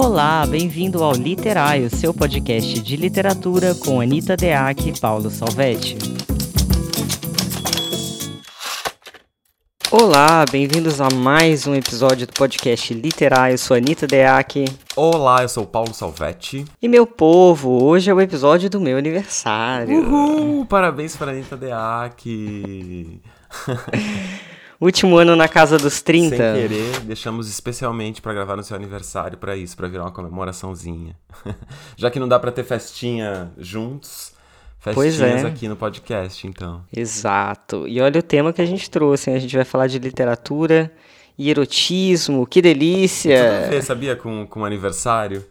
Olá, bem-vindo ao Literário, seu podcast de literatura com Anita Deac e Paulo Salvetti. Olá, bem-vindos a mais um episódio do podcast Literário. Eu sou Anitta Deac. Olá, eu sou Paulo Salvetti. E meu povo, hoje é o episódio do meu aniversário. Uhul! Parabéns para Anitta Deac. Último ano na casa dos 30. Sem querer, deixamos especialmente para gravar no seu aniversário para isso, para virar uma comemoraçãozinha. Já que não dá para ter festinha juntos, festinhas é. aqui no podcast, então. Exato. E olha o tema que a gente trouxe, hein? A gente vai falar de literatura e erotismo. Que delícia! Tudo a ver, sabia, com, com aniversário?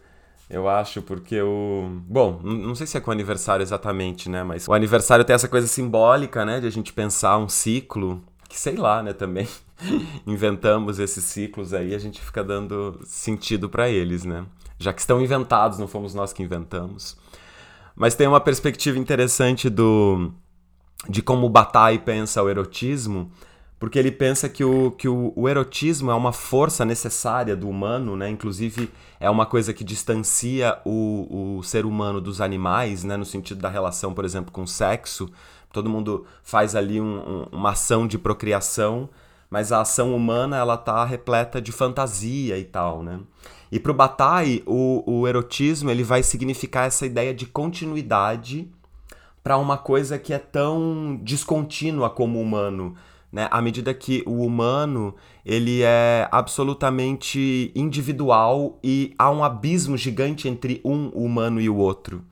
Eu acho, porque o. Bom, não sei se é com aniversário exatamente, né? Mas o aniversário tem essa coisa simbólica, né? De a gente pensar um ciclo, que sei lá, né? Também inventamos esses ciclos aí, a gente fica dando sentido para eles, né? Já que estão inventados, não fomos nós que inventamos. Mas tem uma perspectiva interessante do de como Bataille pensa o erotismo, porque ele pensa que, o, que o, o, erotismo é uma força necessária do humano, né? Inclusive é uma coisa que distancia o, o ser humano dos animais, né? No sentido da relação, por exemplo, com o sexo. Todo mundo faz ali um, um, uma ação de procriação, mas a ação humana ela tá repleta de fantasia e tal, né? E para o Bataille, o erotismo ele vai significar essa ideia de continuidade para uma coisa que é tão descontínua como o humano, né? À medida que o humano ele é absolutamente individual e há um abismo gigante entre um humano e o outro.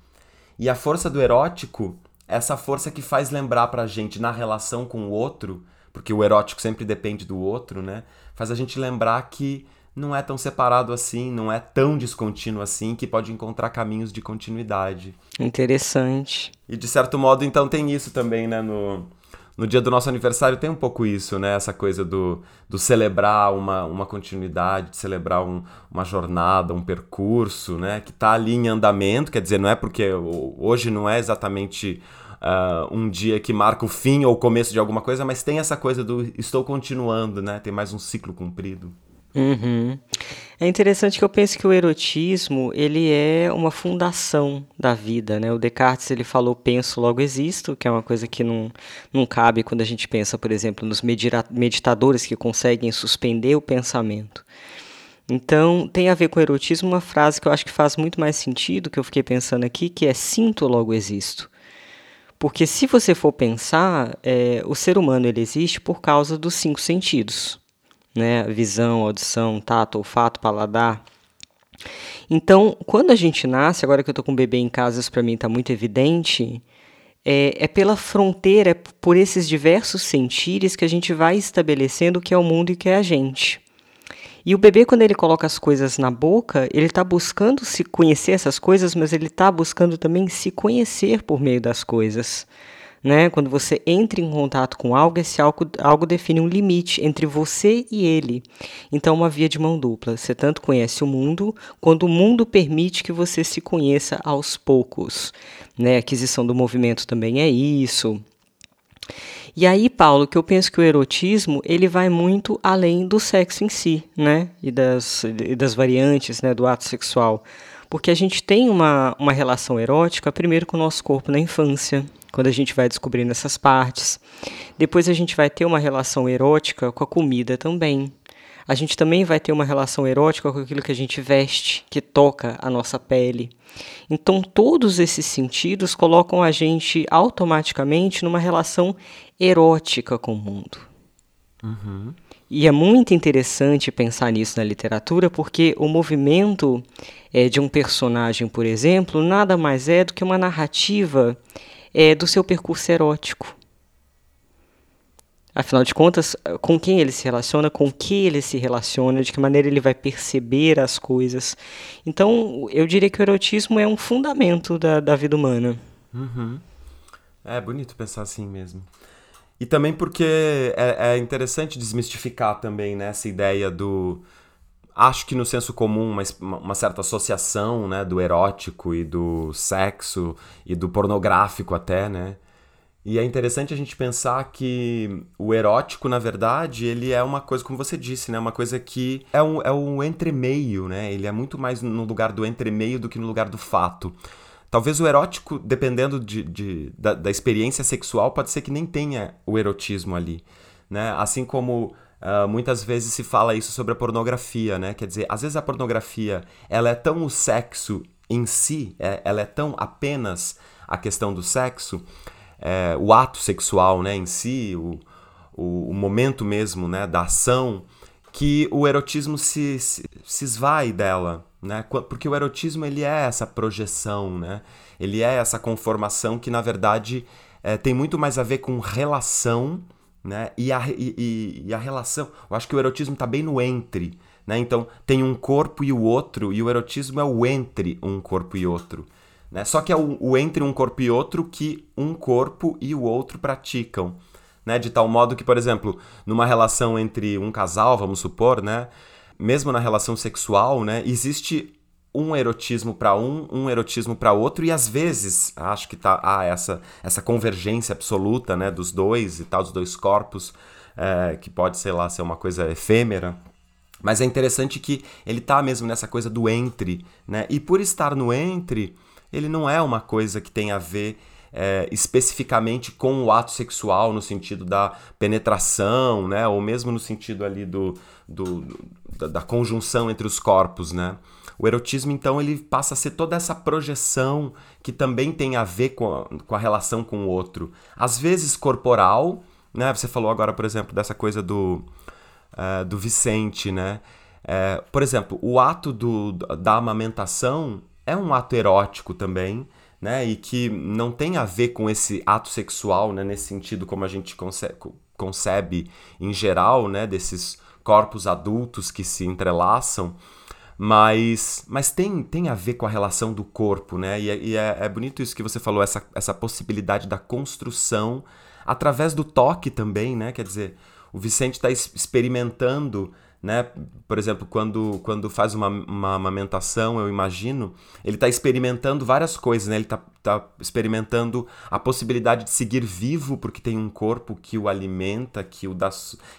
E a força do erótico, essa força que faz lembrar pra gente na relação com o outro, porque o erótico sempre depende do outro, né? Faz a gente lembrar que não é tão separado assim, não é tão descontínuo assim, que pode encontrar caminhos de continuidade. Interessante. E de certo modo, então, tem isso também, né? No, no dia do nosso aniversário tem um pouco isso, né? Essa coisa do, do celebrar uma, uma continuidade, de celebrar um, uma jornada, um percurso, né? Que está ali em andamento, quer dizer, não é porque hoje não é exatamente uh, um dia que marca o fim ou o começo de alguma coisa, mas tem essa coisa do estou continuando, né? Tem mais um ciclo cumprido. Uhum. É interessante que eu penso que o erotismo ele é uma fundação da vida, né? O Descartes ele falou penso logo existo, que é uma coisa que não, não cabe quando a gente pensa, por exemplo, nos meditadores que conseguem suspender o pensamento. Então tem a ver com erotismo uma frase que eu acho que faz muito mais sentido, que eu fiquei pensando aqui, que é sinto logo existo. Porque se você for pensar, é, o ser humano ele existe por causa dos cinco sentidos né? Visão, audição, tato, olfato, paladar. Então, quando a gente nasce, agora que eu estou com o bebê em casa, isso para mim está muito evidente, é, é, pela fronteira, é por esses diversos sentires que a gente vai estabelecendo o que é o mundo e o que é a gente. E o bebê, quando ele coloca as coisas na boca, ele está buscando se conhecer essas coisas, mas ele está buscando também se conhecer por meio das coisas né? Quando você entra em contato com algo, esse algo, algo define um limite entre você e ele. Então, uma via de mão dupla. Você tanto conhece o mundo, quando o mundo permite que você se conheça aos poucos. Né? A aquisição do movimento também é isso. E aí, Paulo, que eu penso que o erotismo ele vai muito além do sexo em si, né? E das, e das variantes né, do ato sexual. Porque a gente tem uma, uma relação erótica, primeiro com o nosso corpo na infância, quando a gente vai descobrindo essas partes. Depois a gente vai ter uma relação erótica com a comida também. A gente também vai ter uma relação erótica com aquilo que a gente veste, que toca a nossa pele. Então, todos esses sentidos colocam a gente automaticamente numa relação erótica com o mundo. Uhum. E é muito interessante pensar nisso na literatura, porque o movimento é, de um personagem, por exemplo, nada mais é do que uma narrativa é, do seu percurso erótico. Afinal de contas, com quem ele se relaciona, com que ele se relaciona, de que maneira ele vai perceber as coisas. Então, eu diria que o erotismo é um fundamento da, da vida humana. Uhum. É bonito pensar assim mesmo. E também porque é, é interessante desmistificar também né, essa ideia do, acho que no senso comum uma, uma, certa associação né, do erótico e do sexo e do pornográfico até, né? E é interessante a gente pensar que o erótico, na verdade, ele é uma coisa, como você disse, né? Uma coisa que é um, é um entremeio, né? Ele é muito mais no lugar do entremeio do que no lugar do fato. Talvez o erótico, dependendo de, de da, da, experiência sexual, pode ser que nem tenha o erotismo ali, né? Assim como uh, muitas vezes se fala isso sobre a pornografia, né? Quer dizer, às vezes a pornografia, ela é tão o sexo em si, é, ela é tão apenas a questão do sexo, é, o ato sexual né, em si, o, o, o, momento mesmo né, da ação, que o erotismo se, se, se esvai dela. Né? Porque o erotismo ele é essa projeção, né? ele é essa conformação que, na verdade, é, tem muito mais a ver com relação né? e, a, e, e a relação. Eu acho que o erotismo está bem no entre. Né? Então, tem um corpo e o outro, e o erotismo é o entre um corpo e outro. Né? Só que é o, o, entre um corpo e outro que um corpo e o outro praticam. Né? De tal modo que, por exemplo, numa relação entre um casal, vamos supor, né? Mesmo na relação sexual, né? existe um erotismo para um, um erotismo para outro, e às vezes acho que tá ah, essa, essa convergência absoluta né, dos dois e tal, dos dois corpos, é, que pode, sei lá, ser uma coisa efêmera. Mas é interessante que ele tá mesmo nessa coisa do entre, né? E por estar no entre, ele não é uma coisa que tem a ver é, especificamente com o ato sexual no sentido da penetração, né? Ou mesmo no sentido ali do, do da, da, conjunção entre os corpos, né? O erotismo, então, ele passa a ser toda essa projeção que também tem a ver com a, com a relação com o outro. Às vezes corporal, né? Você falou agora, por exemplo, dessa coisa do, uh, do Vicente, né? É, por exemplo, o ato do, da amamentação é um ato erótico também, né? E que não tem a ver com esse ato sexual, né? Nesse sentido como a gente concebe, em geral, né? Desses corpos adultos que se entrelaçam, mas, mas tem, tem a ver com a relação do corpo, né? E, é, e é, é bonito isso que você falou, essa, essa possibilidade da construção através do toque também, né? Quer dizer, o Vicente está experimentando né? Por exemplo, quando, quando faz uma, uma amamentação, eu imagino, ele está experimentando várias coisas, né? Ele está tá experimentando a possibilidade de seguir vivo, porque tem um corpo que o alimenta, que o dá,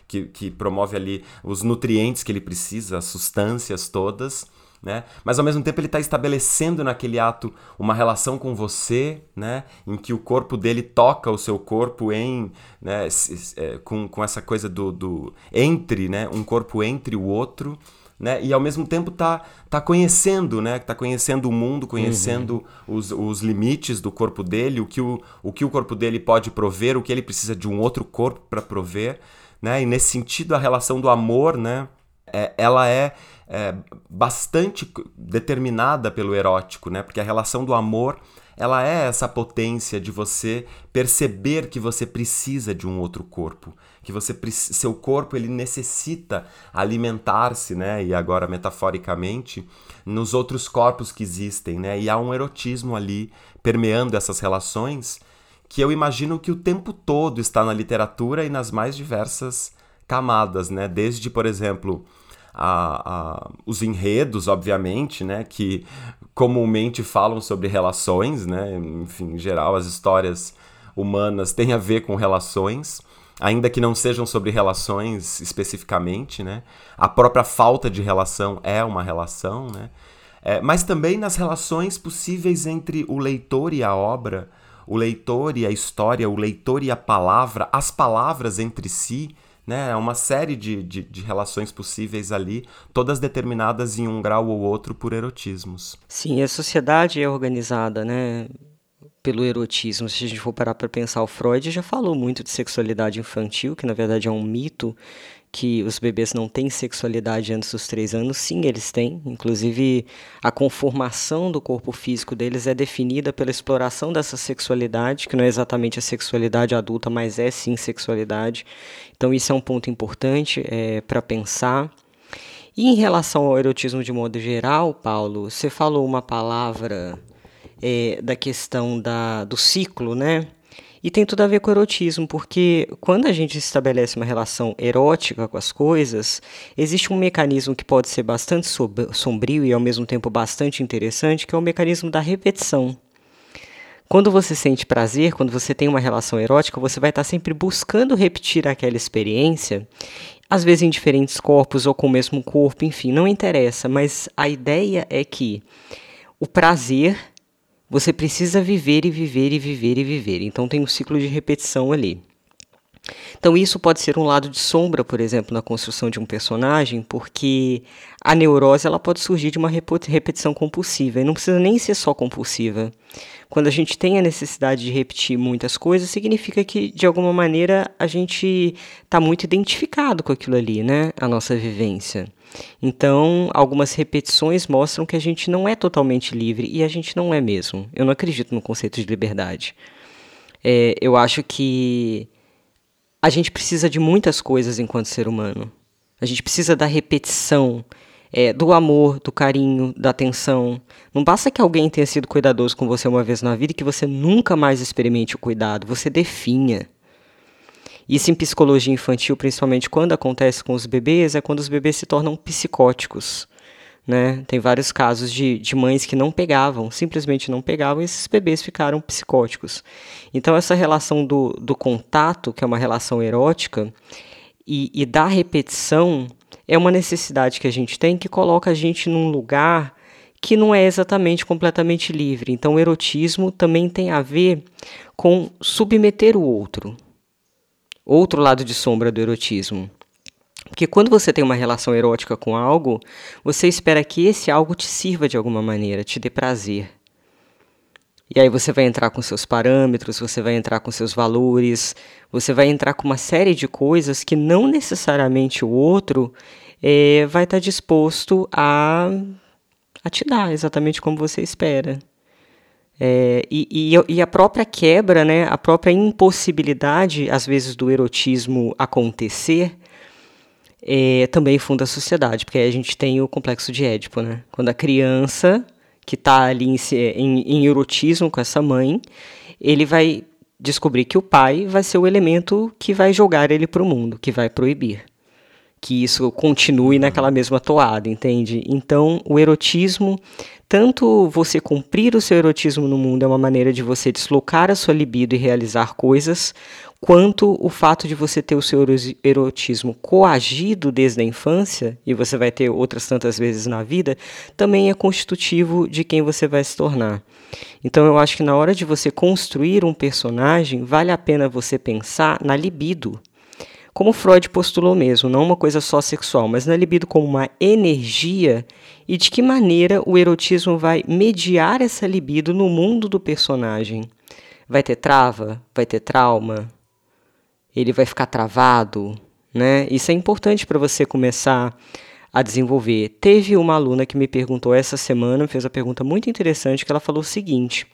que, que promove ali os nutrientes que ele precisa, as substâncias todas né? Mas ao mesmo tempo ele está estabelecendo naquele ato uma relação com você, né? Em que o corpo dele toca o seu corpo em, né? É, com, com essa coisa do, do entre, né? Um corpo entre o outro, né? E ao mesmo tempo tá, tá conhecendo, né? Tá conhecendo o mundo, conhecendo uhum. os, os limites do corpo dele, o que o, o que o corpo dele pode prover, o que ele precisa de um outro corpo para prover, né? E nesse sentido a relação do amor, né? É, ela é é, bastante determinada pelo erótico, né? Porque a relação do amor ela é essa potência de você perceber que você precisa de um outro corpo, que você seu corpo ele necessita alimentar-se, né? E agora metaforicamente nos outros corpos que existem, né? E há um erotismo ali permeando essas relações que eu imagino que o tempo todo está na literatura e nas mais diversas camadas, né? Desde, por exemplo, a, a, os enredos, obviamente, né, que comumente falam sobre relações, né, enfim, em geral as histórias humanas têm a ver com relações, ainda que não sejam sobre relações especificamente, né, a própria falta de relação é uma relação, né, é, mas também nas relações possíveis entre o leitor e a obra, o leitor e a história, o leitor e a palavra, as palavras entre si, né? É uma série de, de, de, relações possíveis ali, todas determinadas em um grau ou outro por erotismos. Sim, a sociedade é organizada, né? Pelo erotismo. Se a gente for parar para pensar, o Freud já falou muito de sexualidade infantil, que na verdade é um mito que os bebês não têm sexualidade antes dos três anos, sim, eles têm. Inclusive, a conformação do corpo físico deles é definida pela exploração dessa sexualidade, que não é exatamente a sexualidade adulta, mas é sim sexualidade. Então, isso é um ponto importante é, para pensar. E em relação ao erotismo de modo geral, Paulo, você falou uma palavra é, da questão da, do ciclo, né? E tem tudo a ver com erotismo, porque quando a gente estabelece uma relação erótica com as coisas, existe um mecanismo que pode ser bastante sombrio e ao mesmo tempo bastante interessante, que é o mecanismo da repetição. Quando você sente prazer, quando você tem uma relação erótica, você vai estar sempre buscando repetir aquela experiência, às vezes em diferentes corpos ou com o mesmo corpo, enfim, não interessa, mas a ideia é que o prazer você precisa viver e viver e viver e viver. Então tem um ciclo de repetição ali. Então isso pode ser um lado de sombra, por exemplo, na construção de um personagem, porque a neurose ela pode surgir de uma repetição compulsiva e não precisa nem ser só compulsiva. Quando a gente tem a necessidade de repetir muitas coisas, significa que de alguma maneira a gente está muito identificado com aquilo ali, né? A nossa vivência. Então, algumas repetições mostram que a gente não é totalmente livre e a gente não é mesmo. Eu não acredito no conceito de liberdade. É, eu acho que a gente precisa de muitas coisas enquanto ser humano. A gente precisa da repetição, é, do amor, do carinho, da atenção. Não basta que alguém tenha sido cuidadoso com você uma vez na vida e que você nunca mais experimente o cuidado. Você definha. Isso em psicologia infantil, principalmente quando acontece com os bebês, é quando os bebês se tornam psicóticos. Né? Tem vários casos de, de mães que não pegavam, simplesmente não pegavam, e esses bebês ficaram psicóticos. Então, essa relação do, do contato, que é uma relação erótica, e, e da repetição, é uma necessidade que a gente tem que coloca a gente num lugar que não é exatamente completamente livre. Então, o erotismo também tem a ver com submeter o outro. Outro lado de sombra do erotismo. Porque quando você tem uma relação erótica com algo, você espera que esse algo te sirva de alguma maneira, te dê prazer. E aí você vai entrar com seus parâmetros, você vai entrar com seus valores, você vai entrar com uma série de coisas que não necessariamente o outro é, vai estar disposto a, a te dar exatamente como você espera. É, e, e, e, a própria quebra, né, a própria impossibilidade, às vezes, do erotismo acontecer, é, também funda a sociedade, porque aí a gente tem o complexo de Édipo, né? Quando a criança que está ali em, em, em erotismo com essa mãe, ele vai descobrir que o pai vai ser o elemento que vai jogar ele para o mundo, que vai proibir. Que isso continue naquela mesma toada, entende? Então, o erotismo, tanto você cumprir o seu erotismo no mundo é uma maneira de você deslocar a sua libido e realizar coisas, quanto o fato de você ter o seu erotismo coagido desde a infância, e você vai ter outras tantas vezes na vida, também é constitutivo de quem você vai se tornar. Então eu acho que na hora de você construir um personagem, vale a pena você pensar na libido. Como Freud postulou mesmo, não uma coisa só sexual, mas na libido como uma energia e de que maneira o erotismo vai mediar essa libido no mundo do personagem. Vai ter trava? Vai ter trauma? ele vai ficar travado, né? Isso é importante para você começar a desenvolver. Teve uma aluna que me perguntou essa semana, fez uma pergunta muito interessante, que ela falou o seguinte: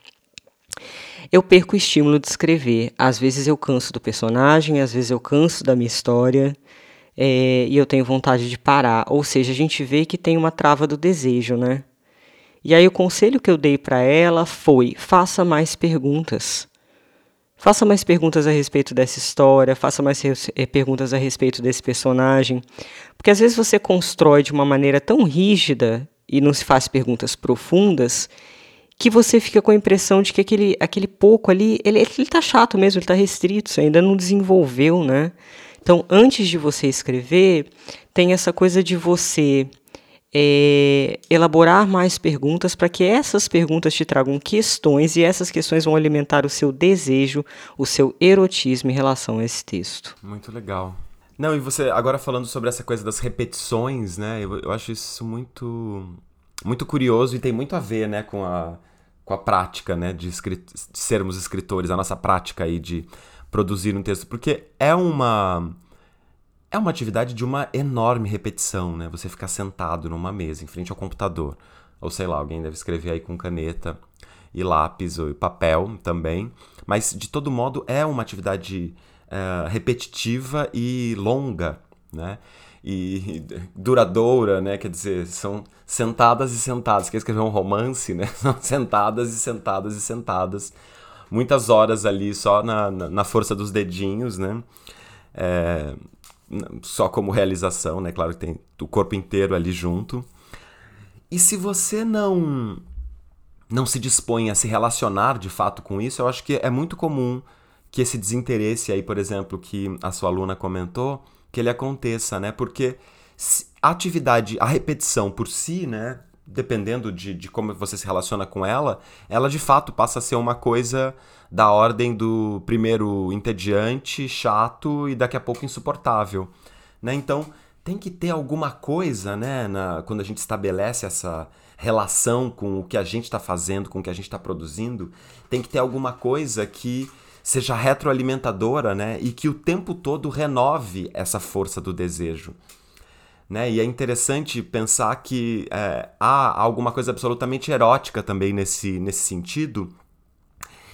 Eu perco o estímulo de escrever. Às vezes eu canso do personagem, às vezes eu canso da minha história. É, e eu tenho vontade de parar. Ou seja, a gente vê que tem uma trava do desejo, né? E aí o conselho que eu dei para ela foi: faça mais perguntas. Faça mais perguntas a respeito dessa história, faça mais eh, perguntas a respeito desse personagem. Porque às vezes você constrói de uma maneira tão rígida e não se faz perguntas profundas que você fica com a impressão de que aquele, aquele pouco ali, ele, ele tá chato mesmo, ele tá restrito, você ainda não desenvolveu, né? Então, antes de você escrever, tem essa coisa de você é, elaborar mais perguntas para que essas perguntas te tragam questões e essas questões vão alimentar o seu desejo, o seu erotismo em relação a esse texto. Muito legal. Não, e você agora falando sobre essa coisa das repetições, né? Eu, eu acho isso muito muito curioso e tem muito a ver, né, com a com a prática, né, de, de sermos escritores, a nossa prática aí de produzir um texto, porque é uma é uma atividade de uma enorme repetição, né? Você ficar sentado numa mesa em frente ao computador. Ou sei lá, alguém deve escrever aí com caneta e lápis ou papel também. Mas de todo modo é uma atividade uh, repetitiva e longa, né? E duradoura, né? Quer dizer, são sentadas e sentadas. Quer escrever um romance, né? São sentadas e sentadas e sentadas. Muitas horas ali só na, na, na força dos dedinhos, né? É, só como realização, né? Claro que tem o corpo inteiro ali junto. E se você não não se dispõe a se relacionar de fato com isso, eu acho que é muito comum que esse desinteresse aí, por exemplo, que a sua aluna comentou, que ele aconteça, né? Porque a atividade, a repetição por si, né? Dependendo de, de como você se relaciona com ela, ela de fato passa a ser uma coisa da ordem do primeiro entediante, chato e daqui a pouco insuportável. Né? Então, tem que ter alguma coisa, né, na, quando a gente estabelece essa relação com o que a gente está fazendo, com o que a gente está produzindo, tem que ter alguma coisa que seja retroalimentadora, né, e que o tempo todo renove essa força do desejo. Né? E é interessante pensar que é, há alguma coisa absolutamente erótica também nesse, nesse sentido,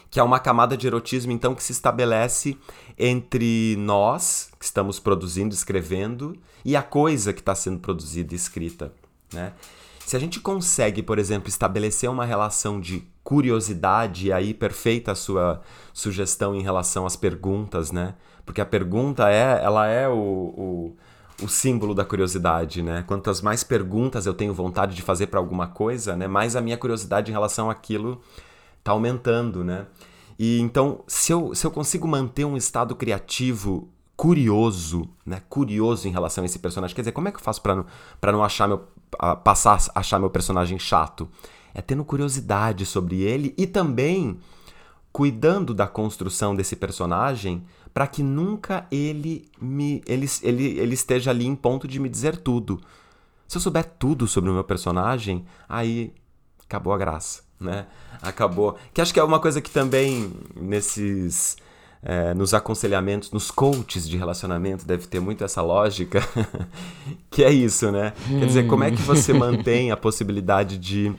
que é uma camada de erotismo, então, que se estabelece entre nós, que estamos produzindo, escrevendo, e a coisa que está sendo produzida e escrita. Né? Se a gente consegue, por exemplo, estabelecer uma relação de curiosidade, e aí perfeita a sua sugestão em relação às perguntas, né? Porque a pergunta é, ela é o, o, o símbolo da curiosidade, né? Quantas mais perguntas eu tenho vontade de fazer para alguma coisa, né? Mais a minha curiosidade em relação àquilo está aumentando, né? E então, se eu, se eu consigo manter um estado criativo curioso, né? Curioso em relação a esse personagem, quer dizer, como é que eu faço para não, não achar meu, passar a achar meu personagem chato? É tendo curiosidade sobre ele e também cuidando da construção desse personagem para que nunca ele me ele, ele, ele esteja ali em ponto de me dizer tudo. Se eu souber tudo sobre o meu personagem, aí acabou a graça né? Acabou. Que acho que é uma coisa que também nesses. É, nos aconselhamentos, nos coaches de relacionamento, deve ter muito essa lógica, que é isso, né? Quer dizer, como é que você hum. mantém a possibilidade de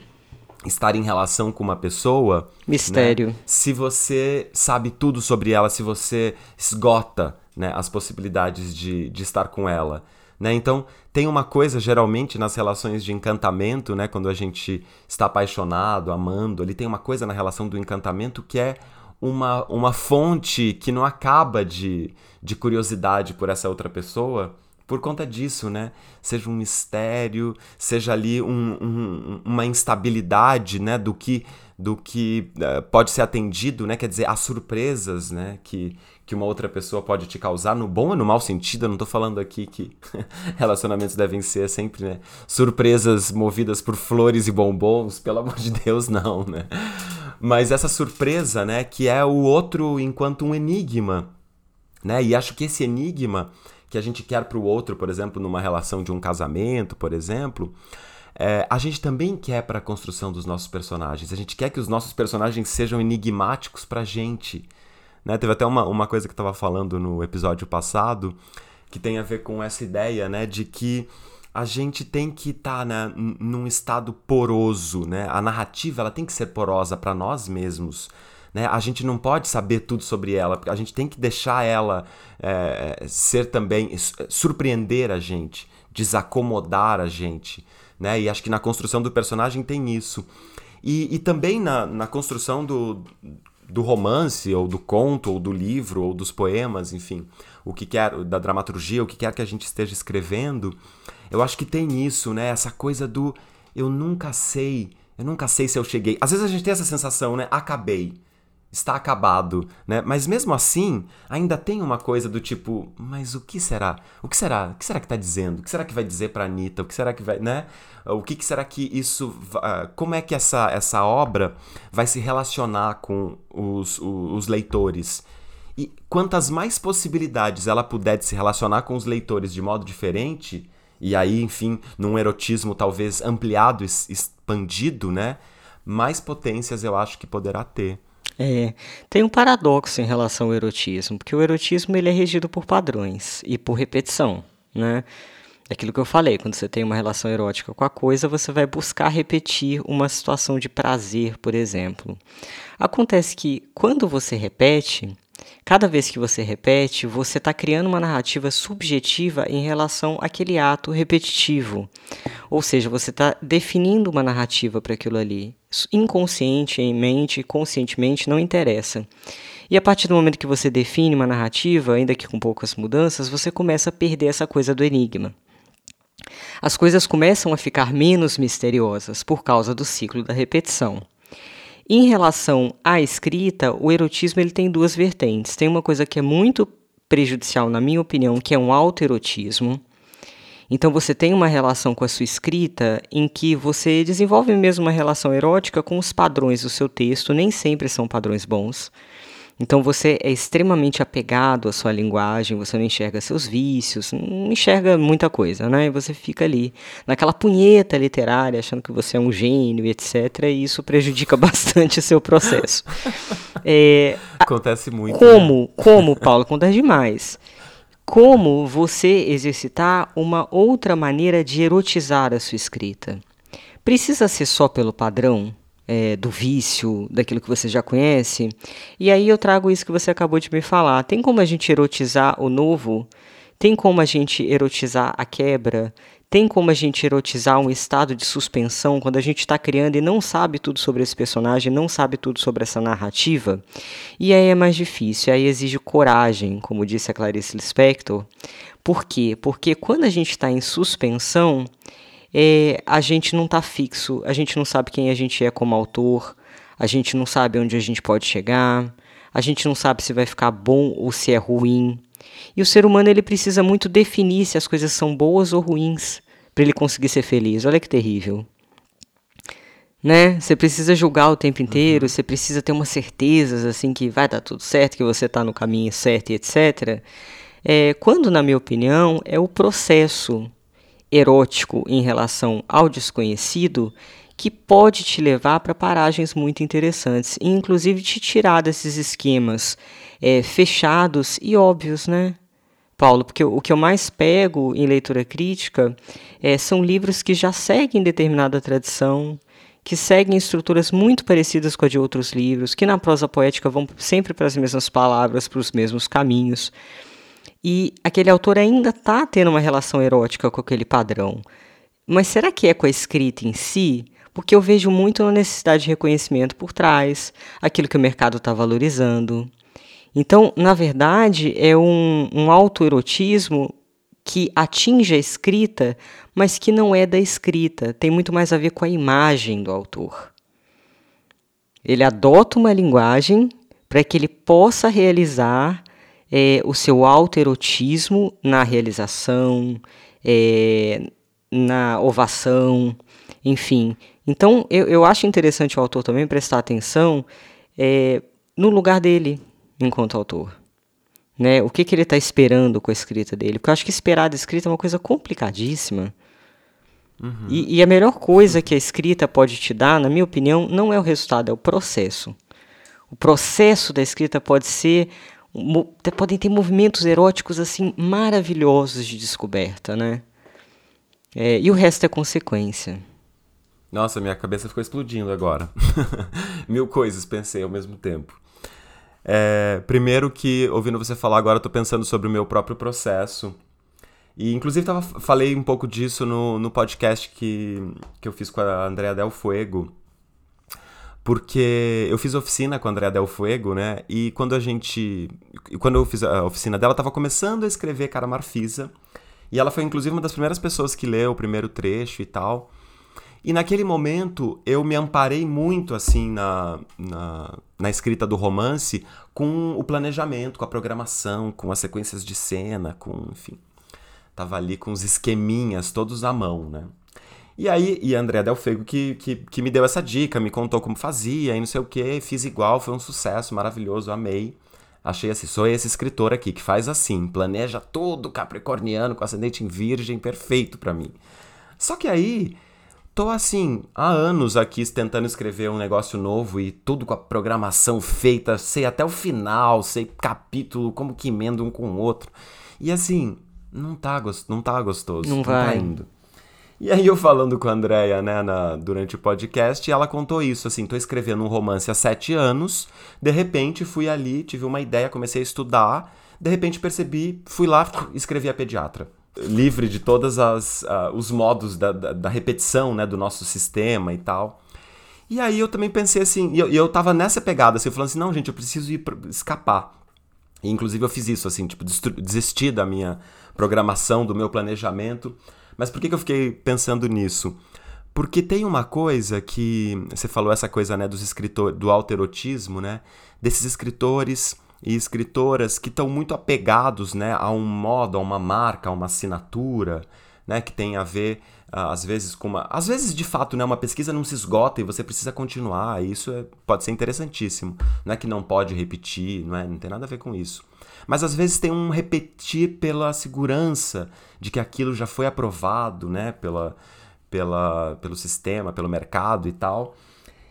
estar em relação com uma pessoa. Mistério. Né? Se você sabe tudo sobre ela, se você esgota né, as possibilidades de, de estar com ela. Né? Então, tem uma coisa, geralmente, nas relações de encantamento, né? quando a gente está apaixonado, amando, ele tem uma coisa na relação do encantamento que é uma, uma fonte que não acaba de, de curiosidade por essa outra pessoa por conta disso, né? Seja um mistério, seja ali um, um, uma instabilidade, né? Do que do que uh, pode ser atendido, né? Quer dizer, as surpresas, né? Que, que uma outra pessoa pode te causar, no bom ou no mau sentido. Eu não tô falando aqui que relacionamentos devem ser sempre, né? Surpresas movidas por flores e bombons, pelo amor de Deus, não, né? Mas essa surpresa, né? Que é o outro enquanto um enigma, né? E acho que esse enigma que a gente quer para o outro, por exemplo, numa relação de um casamento, por exemplo, é, a gente também quer para a construção dos nossos personagens. A gente quer que os nossos personagens sejam enigmáticos para a gente. Né? Teve até uma, uma coisa que eu estava falando no episódio passado que tem a ver com essa ideia né, de que a gente tem que estar tá, né, num estado poroso. Né? A narrativa ela tem que ser porosa para nós mesmos. Né? A gente não pode saber tudo sobre ela, porque a gente tem que deixar ela é, ser também, surpreender a gente, desacomodar a gente. Né? E acho que na construção do personagem tem isso. E, e também na, na construção do, do romance, ou do conto, ou do livro, ou dos poemas, enfim, o que quer, da dramaturgia, o que quer que a gente esteja escrevendo, eu acho que tem isso, né? Essa coisa do eu nunca sei, eu nunca sei se eu cheguei. Às vezes a gente tem essa sensação, né? Acabei está acabado, né? Mas mesmo assim, ainda tem uma coisa do tipo, mas o que será? O que será? O que será que está dizendo? O que será que vai dizer para Anitta? O que será que vai, né? O que, que será que isso, como é que essa, essa obra vai se relacionar com os, os, os leitores? E quantas mais possibilidades ela puder de se relacionar com os leitores de modo diferente, e aí, enfim, num erotismo talvez ampliado, expandido, né? Mais potências eu acho que poderá ter. É, tem um paradoxo em relação ao erotismo, porque o erotismo ele é regido por padrões e por repetição, né? É aquilo que eu falei, quando você tem uma relação erótica com a coisa, você vai buscar repetir uma situação de prazer, por exemplo. Acontece que quando você repete, Cada vez que você repete, você está criando uma narrativa subjetiva em relação àquele ato repetitivo. Ou seja, você está definindo uma narrativa para aquilo ali. Inconscientemente, conscientemente, não interessa. E a partir do momento que você define uma narrativa, ainda que com poucas mudanças, você começa a perder essa coisa do enigma. As coisas começam a ficar menos misteriosas por causa do ciclo da repetição. Em relação à escrita, o erotismo ele tem duas vertentes. Tem uma coisa que é muito prejudicial, na minha opinião, que é um autoerotismo. Então você tem uma relação com a sua escrita em que você desenvolve mesmo uma relação erótica com os padrões do seu texto, nem sempre são padrões bons. Então você é extremamente apegado à sua linguagem, você não enxerga seus vícios, não enxerga muita coisa, né? Você fica ali naquela punheta literária, achando que você é um gênio, etc. E isso prejudica bastante o seu processo. É, Acontece muito. Como, né? como, Paulo, acontece demais. Como você exercitar uma outra maneira de erotizar a sua escrita? Precisa ser só pelo padrão? É, do vício, daquilo que você já conhece. E aí eu trago isso que você acabou de me falar. Tem como a gente erotizar o novo? Tem como a gente erotizar a quebra? Tem como a gente erotizar um estado de suspensão quando a gente está criando e não sabe tudo sobre esse personagem, não sabe tudo sobre essa narrativa? E aí é mais difícil, aí exige coragem, como disse a Clarice Lispector. Por quê? Porque quando a gente está em suspensão, é, a gente não está fixo, a gente não sabe quem a gente é como autor, a gente não sabe onde a gente pode chegar, a gente não sabe se vai ficar bom ou se é ruim. E o ser humano ele precisa muito definir se as coisas são boas ou ruins para ele conseguir ser feliz. Olha que terrível. Né? Você precisa julgar o tempo inteiro, uhum. você precisa ter umas certezas assim que vai dar tudo certo, que você está no caminho certo e etc. É, quando, na minha opinião, é o processo erótico em relação ao desconhecido que pode te levar para paragens muito interessantes e inclusive te tirar desses esquemas é, fechados e óbvios, né? Paulo, porque o que eu mais pego em leitura crítica é, são livros que já seguem determinada tradição, que seguem estruturas muito parecidas com a de outros livros, que na prosa poética vão sempre para as mesmas palavras, para os mesmos caminhos. E aquele autor ainda está tendo uma relação erótica com aquele padrão. Mas será que é com a escrita em si? Porque eu vejo muito a necessidade de reconhecimento por trás, aquilo que o mercado está valorizando. Então, na verdade, é um, um autoerotismo que atinge a escrita, mas que não é da escrita. Tem muito mais a ver com a imagem do autor. Ele adota uma linguagem para que ele possa realizar é, o seu autoerotismo na realização, é, na ovação, enfim. Então, eu, eu acho interessante o autor também prestar atenção é, no lugar dele enquanto autor. Né? O que, que ele está esperando com a escrita dele? Porque eu acho que esperar da escrita é uma coisa complicadíssima. Uhum. E, e, a melhor coisa que a escrita pode te dar, na minha opinião, não é o resultado, é o processo. O processo da escrita pode ser podem ter movimentos eróticos assim maravilhosos de descoberta, né? É, e o resto é consequência. Nossa, minha cabeça ficou explodindo agora. Mil coisas pensei ao mesmo tempo. É, primeiro que, ouvindo você falar agora, eu pensando sobre o meu próprio processo. E, inclusive, tava, falei um pouco disso no, no podcast que, que eu fiz com a Andrea Del Fuego, porque eu fiz oficina com a Andrea Del Fuego, né? E quando a gente. Quando eu fiz a oficina dela, estava começando a escrever Cara Marfisa. E ela foi, inclusive, uma das primeiras pessoas que leu o primeiro trecho e tal. E naquele momento eu me amparei muito, assim, na, na, na escrita do romance com o planejamento, com a programação, com as sequências de cena, com. Enfim. Tava ali com os esqueminhas todos à mão, né? E aí, e a Andrea Del Fego que, que, que me deu essa dica, me contou como fazia e não sei o que, fiz igual, foi um sucesso maravilhoso, amei. Achei assim, sou esse escritor aqui que faz assim, planeja todo capricorniano com ascendente em virgem, perfeito para mim. Só que aí, tô assim, há anos aqui tentando escrever um negócio novo e tudo com a programação feita, sei até o final, sei capítulo, como que emenda um com o outro. E assim, não tá, não tá gostoso, não, não tá vai. tá indo. E aí eu falando com a Andrea, né, na, durante o podcast, ela contou isso, assim, tô escrevendo um romance há sete anos, de repente fui ali, tive uma ideia, comecei a estudar, de repente percebi, fui lá, escrevi a pediatra. Livre de todos uh, os modos da, da, da, repetição, né, do nosso sistema e tal. E aí eu também pensei assim, e eu, eu tava nessa pegada, assim, falando assim, não, gente, eu preciso ir pra, escapar. E, inclusive eu fiz isso, assim, tipo, desisti da minha programação, do meu planejamento, mas por que, que eu fiquei pensando nisso? Porque tem uma coisa que você falou essa coisa, né, dos escritores, do alterotismo, né? Desses escritores e escritoras que estão muito apegados, né, a um modo, a uma marca, a uma assinatura, né, que tem a ver às vezes com uma, às vezes de fato, né, uma pesquisa não se esgota e você precisa continuar, isso é, pode ser interessantíssimo. Não é que não pode repetir, não é, não tem nada a ver com isso. Mas às vezes tem um repetir pela segurança de que aquilo já foi aprovado, né, pela pela, pelo sistema, pelo mercado e tal.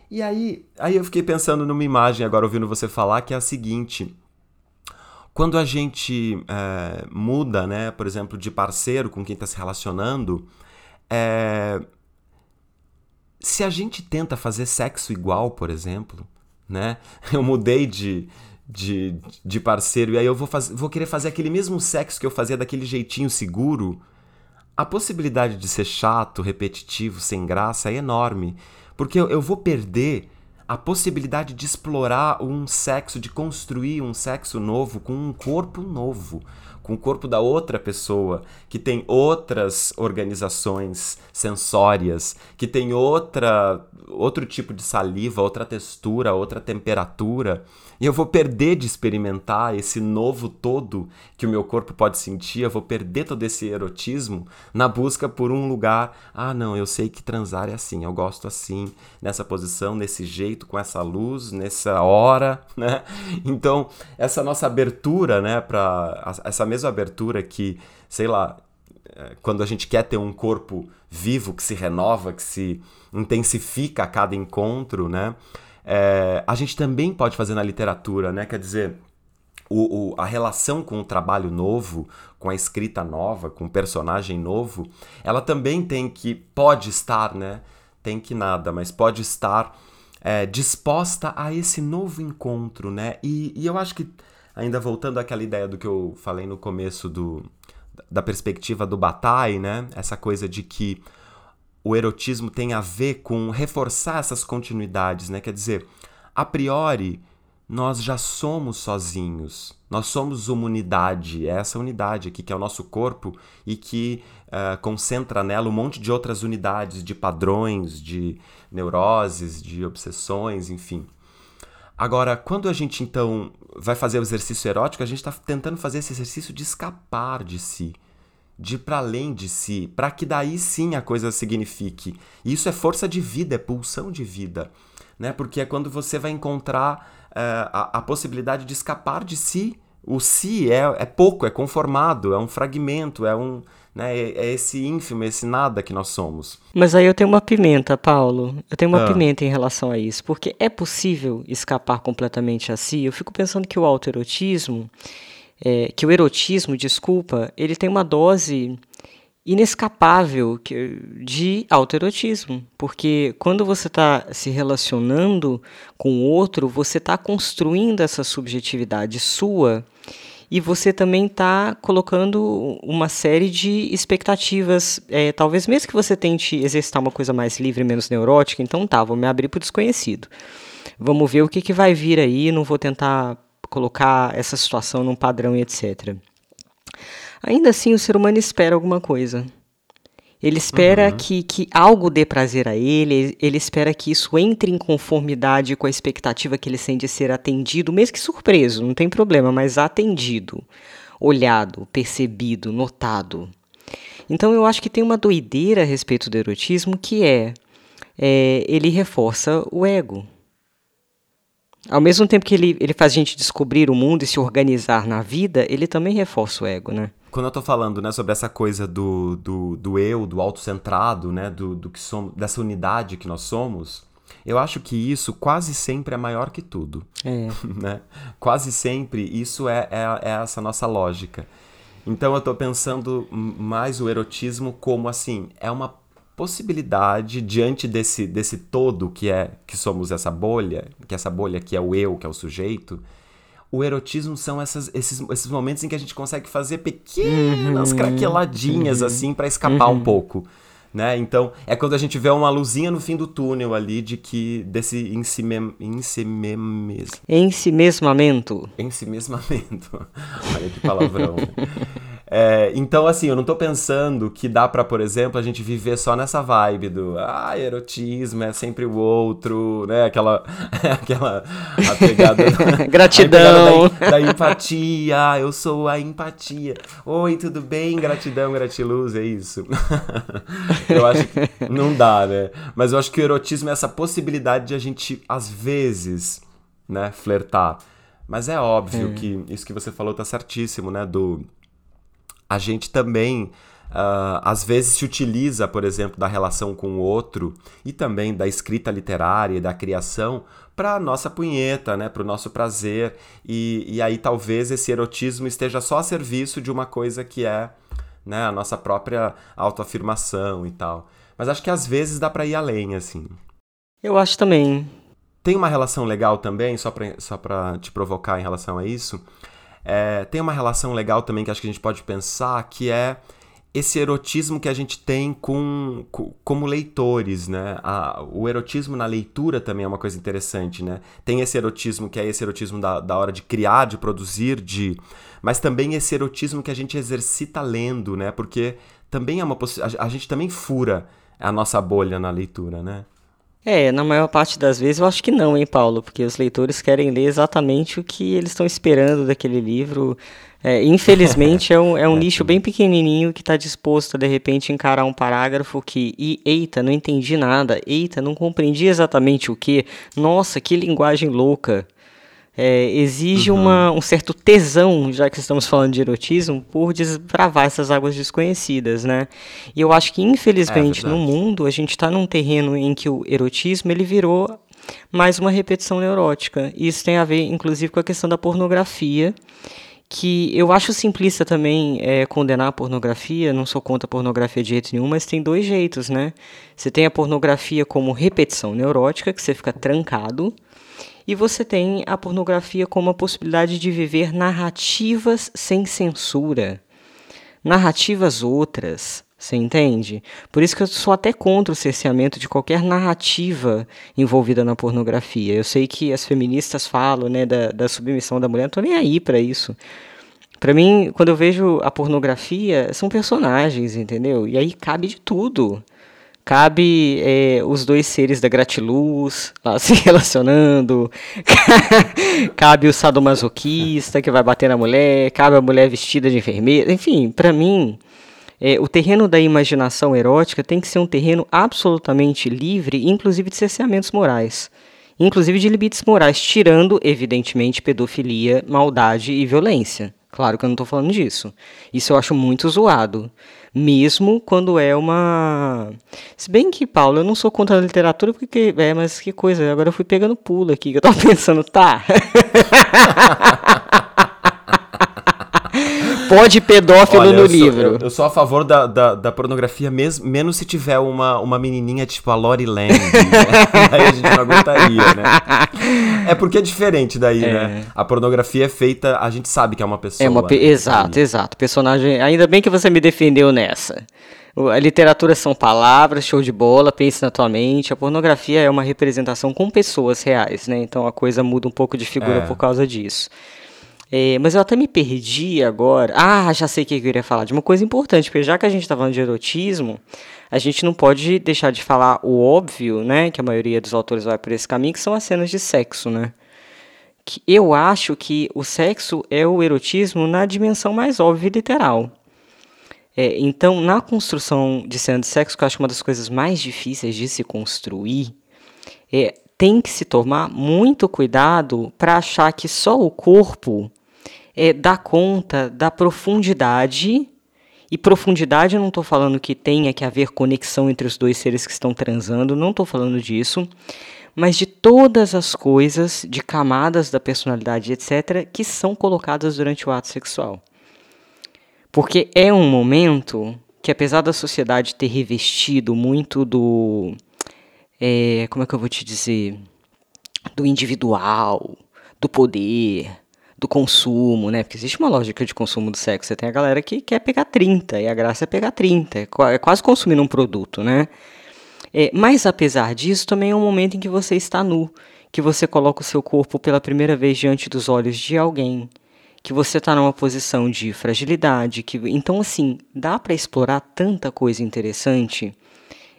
E aí, aí eu fiquei pensando numa imagem agora ouvindo você falar que é a seguinte: quando a gente é, muda, né, por exemplo, de parceiro com quem está se relacionando, é, se a gente tenta fazer sexo igual, por exemplo, né, eu mudei de, de, de parceiro e aí eu vou, faz, vou querer fazer aquele mesmo sexo que eu fazia daquele jeitinho seguro, a possibilidade de ser chato, repetitivo, sem graça é enorme, porque eu, eu vou perder a possibilidade de explorar um sexo, de construir um sexo novo com um corpo novo, com o corpo da outra pessoa, que tem outras organizações sensórias, que tem outra outro tipo de saliva, outra textura, outra temperatura. E eu vou perder de experimentar esse novo todo que o meu corpo pode sentir, eu vou perder todo esse erotismo na busca por um lugar. Ah, não, eu sei que transar é assim, eu gosto assim, nessa posição, nesse jeito, com essa luz, nessa hora, né? Então, essa nossa abertura, né, para essa mesma abertura que, sei lá, é, quando a gente quer ter um corpo vivo que se renova, que se intensifica a cada encontro, né? É, a gente também pode fazer na literatura, né? Quer dizer, o, o, a relação com o trabalho novo, com a escrita nova, com o personagem novo, ela também tem que, pode estar, né? Tem que nada, mas pode estar é, disposta a esse novo encontro, né? E, e eu acho que, ainda voltando àquela ideia do que eu falei no começo do, da perspectiva do Bataille, né? Essa coisa de que o erotismo tem a ver com reforçar essas continuidades, né? Quer dizer, a priori, nós já somos sozinhos. Nós somos uma unidade, é essa unidade aqui que é o nosso corpo e que uh, concentra nela um monte de outras unidades, de padrões, de neuroses, de obsessões, enfim. Agora, quando a gente então vai fazer o exercício erótico, a gente está tentando fazer esse exercício de escapar de si de ir para além de si, para que daí sim a coisa signifique. Isso é força de vida, é pulsão de vida, né? Porque é quando você vai encontrar uh, a, a, possibilidade de escapar de si. O si é, é pouco, é conformado, é um fragmento, é um, né? É, é, esse ínfimo, esse nada que nós somos. Mas aí eu tenho uma pimenta, Paulo. Eu tenho uma ah. pimenta em relação a isso, porque é possível escapar completamente a si. Eu fico pensando que o autoerotismo é, que o erotismo, desculpa, ele tem uma dose inescapável de autoerotismo, porque quando você está se relacionando com o outro, você está construindo essa subjetividade sua e você também está colocando uma série de expectativas, é, talvez mesmo que você tente exercitar uma coisa mais livre, menos neurótica, então tá, vou me abrir para o desconhecido. Vamos ver o que, que vai vir aí, não vou tentar colocar essa situação num padrão e etc. Ainda assim, o ser humano espera alguma coisa. Ele espera uhum. que, que algo dê prazer a ele, ele espera que isso entre em conformidade com a expectativa que ele sente ser atendido, mesmo que surpreso, não tem problema, mas atendido, olhado, percebido, notado. Então eu acho que tem uma doideira a respeito do erotismo que é, é ele reforça o ego. Ao mesmo tempo que ele, ele faz a gente descobrir o mundo e se organizar na vida, ele também reforça o ego, né? Quando eu tô falando, né, sobre essa coisa do, do, do eu, do autocentrado, né, do, do que somos, dessa unidade que nós somos, eu acho que isso quase sempre é maior que tudo. É. né? Quase sempre isso é, é, é essa nossa lógica. Então eu tô pensando mais o erotismo como assim, é uma possibilidade diante desse, desse todo que é que somos essa bolha, que essa bolha que é o eu, que é o sujeito. O erotismo são essas, esses, esses momentos em que a gente consegue fazer pequenas uhum, craqueladinhas uhum, assim para escapar uhum. um pouco. Né? Então, é quando a gente vê uma luzinha no fim do túnel ali de que desse ensimem, ensimesmamento. Ensimesmamento. Olha que palavrão. É, então, assim, eu não tô pensando que dá para, por exemplo, a gente viver só nessa vibe do ah, erotismo é sempre o outro, né? Aquela, aquela a pegada, gratidão a pegada da, da, empatia, eu sou a empatia. Oi, tudo bem? Gratidão, gratiluz, é isso. eu acho que não dá, né? Mas eu acho que o erotismo é essa possibilidade de a gente, às vezes, né, flertar. Mas é óbvio é. que isso que você falou tá certíssimo, né? Do a gente também uh, às vezes se utiliza, por exemplo, da relação com o outro e também da escrita literária e da criação para nossa punheta, né, para o nosso prazer e, e aí talvez esse erotismo esteja só a serviço de uma coisa que é né, a nossa própria autoafirmação e tal. Mas acho que às vezes dá para ir além, assim. Eu acho também. Tem uma relação legal também, só para só te provocar em relação a isso, é, tem uma relação legal também que acho que a gente pode pensar, que é esse erotismo que a gente tem com, com como leitores, né? A, o erotismo na leitura também é uma coisa interessante, né? Tem esse erotismo que é esse erotismo da, da hora de criar, de produzir, de... Mas também esse erotismo que a gente exercita lendo, né? Porque também é uma a, a gente também fura a nossa bolha na leitura, né? É, na maior parte das vezes eu acho que não, hein, Paulo? Porque os leitores querem ler exatamente o que eles estão esperando daquele livro. É, infelizmente é um, é um nicho bem pequenininho que está disposto a de repente encarar um parágrafo que, e, eita, não entendi nada, eita, não compreendi exatamente o que, nossa, que linguagem louca é, exige uhum. uma, um certo tesão, já que estamos falando de erotismo, por desbravar essas águas desconhecidas, né? E eu acho que, infelizmente, é no mundo, a gente está num terreno em que o erotismo ele virou mais uma repetição neurótica. Isso tem a ver, inclusive, com a questão da pornografia, que eu acho simplista também é, condenar a pornografia, não sou contra a pornografia de jeito nenhum, mas tem dois jeitos, né? Você tem a pornografia como repetição neurótica, que você fica trancado, e você tem a pornografia como a possibilidade de viver narrativas sem censura, narrativas outras. Você entende? Por isso que eu sou até contra o cerceamento de qualquer narrativa envolvida na pornografia. Eu sei que as feministas falam né, da, da submissão da mulher, não tô nem aí para isso. Para mim, quando eu vejo a pornografia, são personagens, entendeu? E aí cabe de tudo. Cabe é, os dois seres da gratiluz lá se relacionando. cabe o sadomasoquista que vai bater na mulher. Cabe a mulher vestida de enfermeira. Enfim, para mim, é, o terreno da imaginação erótica tem que ser um terreno absolutamente livre, inclusive de cerceamentos morais. Inclusive de limites morais, tirando, evidentemente, pedofilia, maldade e violência. Claro que eu não estou falando disso. Isso eu acho muito zoado mesmo quando é uma. Se bem que, Paulo, eu não sou contra a literatura, porque. É, mas que coisa, agora eu fui pegando pulo aqui, que eu tava pensando, tá. Pode pedófilo Olha, no eu livro. Sou, eu, eu, sou a favor da, da, da pornografia, mesmo, menos se tiver uma, uma menininha tipo a Lori Lang. Né? Aí a gente não aguentaria, né? É porque é diferente daí, é. né? A pornografia é feita, a gente sabe que é uma pessoa. É uma pe... né? Exato, exato. Personagem. Ainda bem que você me defendeu nessa. A literatura são palavras, show de bola, pense na tua mente. A pornografia é uma representação com pessoas reais, né? Então a coisa muda um pouco de figura é. por causa disso. É, mas eu até me perdi agora. Ah, já sei o que eu queria falar. De uma coisa importante, porque já que a gente está falando de erotismo, a gente não pode deixar de falar o óbvio, né? Que a maioria dos autores vai por esse caminho, que são as cenas de sexo, né? Que eu acho que o sexo é o erotismo na dimensão mais óbvia e literal. É, então, na construção de cena de sexo, que eu acho uma das coisas mais difíceis de se construir, é, tem que se tomar muito cuidado para achar que só o corpo é, dá conta da profundidade. E profundidade, eu não estou falando que tenha que haver conexão entre os dois seres que estão transando, não estou falando disso, mas de todas as coisas, de camadas da personalidade, etc., que são colocadas durante o ato sexual. Porque é um momento que, apesar da sociedade ter revestido muito do. É, como é que eu vou te dizer? Do individual, do poder, do consumo, né? Porque existe uma lógica de consumo do sexo. Você tem a galera que quer pegar 30, e a graça é pegar 30. É, é quase consumindo um produto, né? É, mas apesar disso, também é um momento em que você está nu, que você coloca o seu corpo pela primeira vez diante dos olhos de alguém, que você está numa posição de fragilidade, que então assim dá para explorar tanta coisa interessante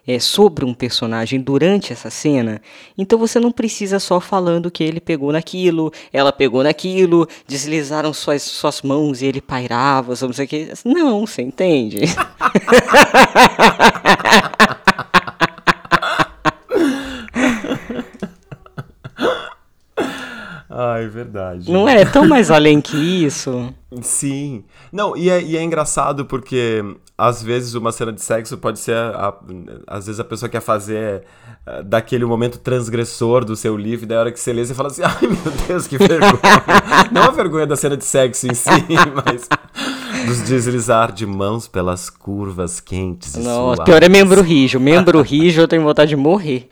é, sobre um personagem durante essa cena, então você não precisa só falando que ele pegou naquilo, ela pegou naquilo, deslizaram suas, suas mãos e ele pairava, não sei o que. Não, você entende? Ai, verdade. Não é tão mais além que isso? Sim. Não, e é, e é engraçado porque às vezes uma cena de sexo pode ser. A, a, às vezes a pessoa quer fazer uh, daquele momento transgressor do seu livro, e da hora que você lê, você fala assim: ai meu Deus, que vergonha. Não a vergonha da cena de sexo em si, mas dos deslizar de mãos pelas curvas quentes. Não, pior é membro rijo. Membro rijo eu tenho vontade de morrer.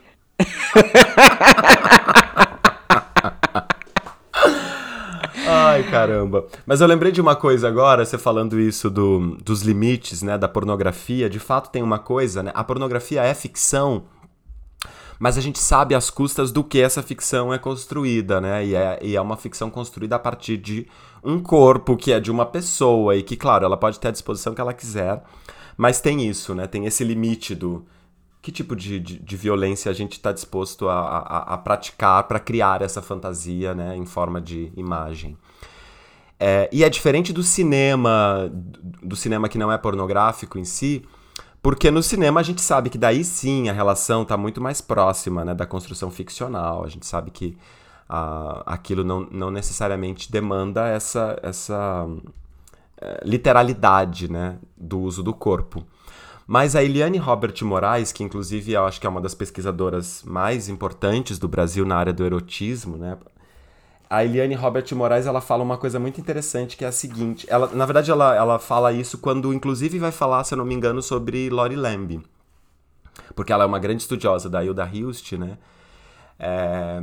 Ai, caramba. Mas eu lembrei de uma coisa agora, você falando isso do, dos limites, né, da pornografia. De fato, tem uma coisa, né? A pornografia é ficção, mas a gente sabe as custas do que essa ficção é construída, né? E é, e é uma ficção construída a partir de um corpo que é de uma pessoa e que, claro, ela pode ter a disposição que ela quiser, mas tem isso, né? Tem esse limite do que tipo de, de, de violência a gente está disposto a, a, a praticar para criar essa fantasia, né, em forma de imagem. É, e é diferente do cinema, do cinema que não é pornográfico em si, porque no cinema a gente sabe que daí sim a relação está muito mais próxima né, da construção ficcional. A gente sabe que uh, aquilo não, não necessariamente demanda essa, essa uh, literalidade né, do uso do corpo. Mas a Eliane Robert Moraes, que inclusive eu acho que é uma das pesquisadoras mais importantes do Brasil na área do erotismo, né? A Eliane Robert Moraes ela fala uma coisa muito interessante que é a seguinte. Ela, na verdade, ela, ela fala isso quando, inclusive, vai falar, se eu não me engano, sobre Lori Lamb. Porque ela é uma grande estudiosa da Hilda Hilst, né? É,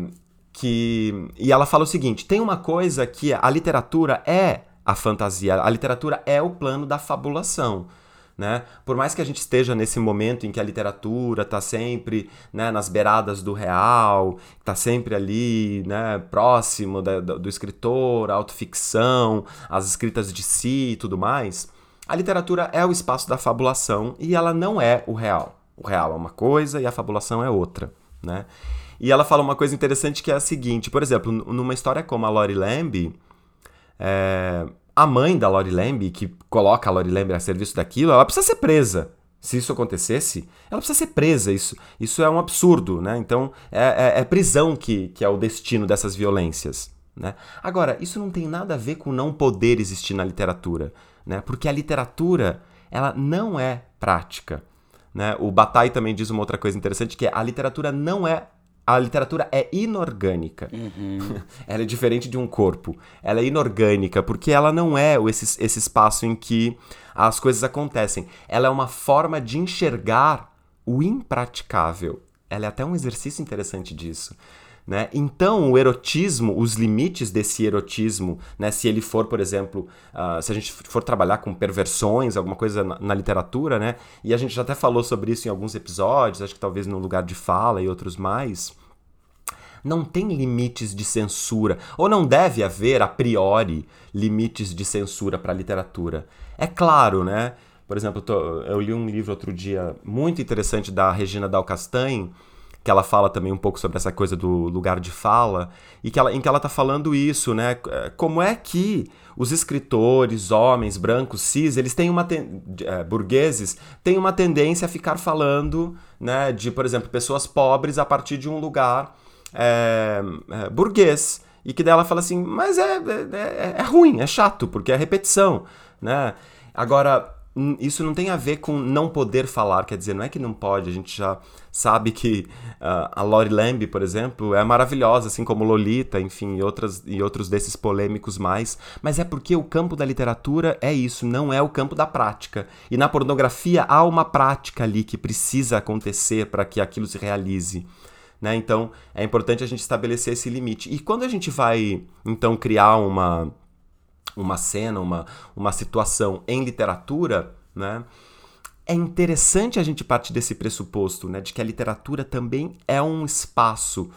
que, e ela fala o seguinte: tem uma coisa que a literatura é a fantasia, a literatura é o plano da fabulação. Né? Por mais que a gente esteja nesse momento em que a literatura está sempre né, nas beiradas do real, está sempre ali né, próximo da, do, escritor, a autoficção, as escritas de si e tudo mais, a literatura é o espaço da fabulação e ela não é o real. O real é uma coisa e a fabulação é outra. Né? E ela fala uma coisa interessante que é a seguinte: por exemplo, numa história como a Lori Lamb, é, a mãe da Lori Lamb, que coloca a Lori Lamb a serviço daquilo, ela precisa ser presa. Se isso acontecesse, ela precisa ser presa. Isso, isso é um absurdo, né? Então, é, é, é prisão que, que é o destino dessas violências. Né? Agora, isso não tem nada a ver com não poder existir na literatura, né? Porque a literatura, ela não é prática. Né? O Bataille também diz uma outra coisa interessante, que é a literatura não é a literatura é inorgânica. Uhum. ela é diferente de um corpo. Ela é inorgânica porque ela não é esse, esse espaço em que as coisas acontecem. Ela é uma forma de enxergar o impraticável. Ela é até um exercício interessante disso. Né? Então, o erotismo, os limites desse erotismo, né? se ele for, por exemplo, uh, se a gente for trabalhar com perversões, alguma coisa na, na, literatura, né? e a gente já até falou sobre isso em alguns episódios, acho que talvez no lugar de fala e outros mais, não tem limites de censura, ou não deve haver, a priori, limites de censura para a literatura. É claro, né? Por exemplo, eu, tô, eu li um livro outro dia muito interessante da Regina Dal Castanho, que ela fala também um pouco sobre essa coisa do lugar de fala, e que ela, em que ela está falando isso, né? É, como é que os escritores, homens, brancos, cis, eles têm uma é, burgueses, têm uma tendência a ficar falando, né, de, por exemplo, pessoas pobres a partir de um lugar é, é, burguês. E que dela fala assim, mas é, é, é, é ruim, é chato, porque é repetição, né? Agora, isso não tem a ver com não poder falar, quer dizer, não é que não pode, a gente já sabe que uh, a Lori Lamb, por exemplo, é maravilhosa, assim como Lolita, enfim, e, outras, e outros desses polêmicos mais, mas é porque o campo da literatura é isso, não é o campo da prática. E na pornografia há uma prática ali que precisa acontecer para que aquilo se realize. Né? Então é importante a gente estabelecer esse limite. E quando a gente vai, então, criar uma uma cena, uma, uma situação em literatura, né? É interessante a gente partir desse pressuposto, né, de que a literatura também é um espaço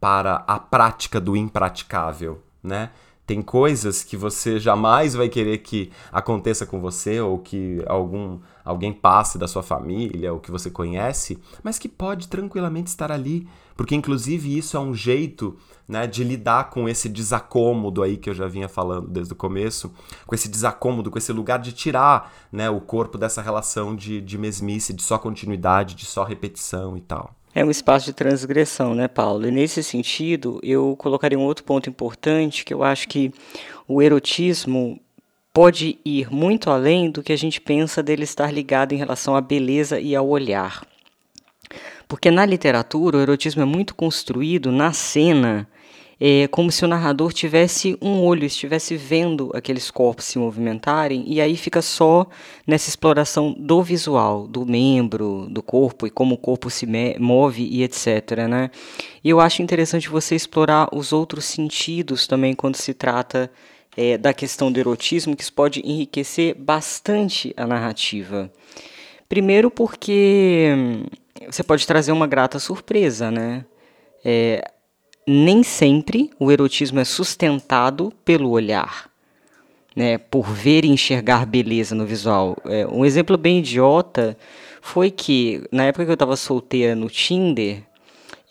para a prática do impraticável, né? Tem coisas que você jamais vai querer que aconteça com você ou que algum alguém passe da sua família ou que você conhece, mas que pode tranquilamente estar ali, porque inclusive isso é um jeito né, de lidar com esse desacômodo aí que eu já vinha falando desde o começo, com esse desacômodo, com esse lugar de tirar né, o corpo dessa relação de, de mesmice, de só continuidade, de só repetição e tal. É um espaço de transgressão, né, Paulo? E nesse sentido, eu colocaria um outro ponto importante, que eu acho que o erotismo pode ir muito além do que a gente pensa dele estar ligado em relação à beleza e ao olhar. Porque na literatura, o erotismo é muito construído na cena é como se o narrador tivesse um olho, estivesse vendo aqueles corpos se movimentarem, e aí fica só nessa exploração do visual, do membro, do corpo e como o corpo se move e etc. Né? E eu acho interessante você explorar os outros sentidos também quando se trata é, da questão do erotismo, que isso pode enriquecer bastante a narrativa. Primeiro porque hum, você pode trazer uma grata surpresa, né? É, nem sempre o erotismo é sustentado pelo olhar, né, por ver e enxergar beleza no visual. É, um exemplo bem idiota foi que, na época que eu estava solteira no Tinder,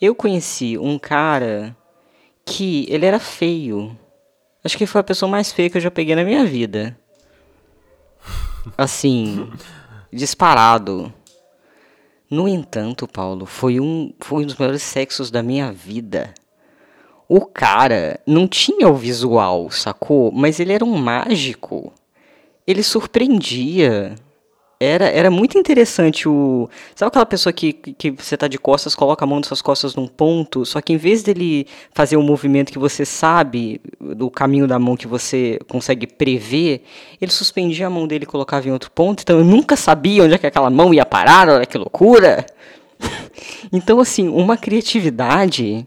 eu conheci um cara que ele era feio. Acho que foi a pessoa mais feia que eu já peguei na minha vida. Assim, disparado. No entanto, Paulo, foi um, foi um dos melhores sexos da minha vida o cara não tinha o visual, sacou? Mas ele era um mágico. Ele surpreendia. Era, era muito interessante o. Sabe aquela pessoa que, que você tá de costas, coloca a mão nas suas costas num ponto, só que em vez dele fazer um movimento que você sabe, do caminho da mão que você consegue prever, ele suspendia a mão dele e colocava em outro ponto, então eu nunca sabia onde é que aquela mão ia parar, olha que loucura! então, assim, uma criatividade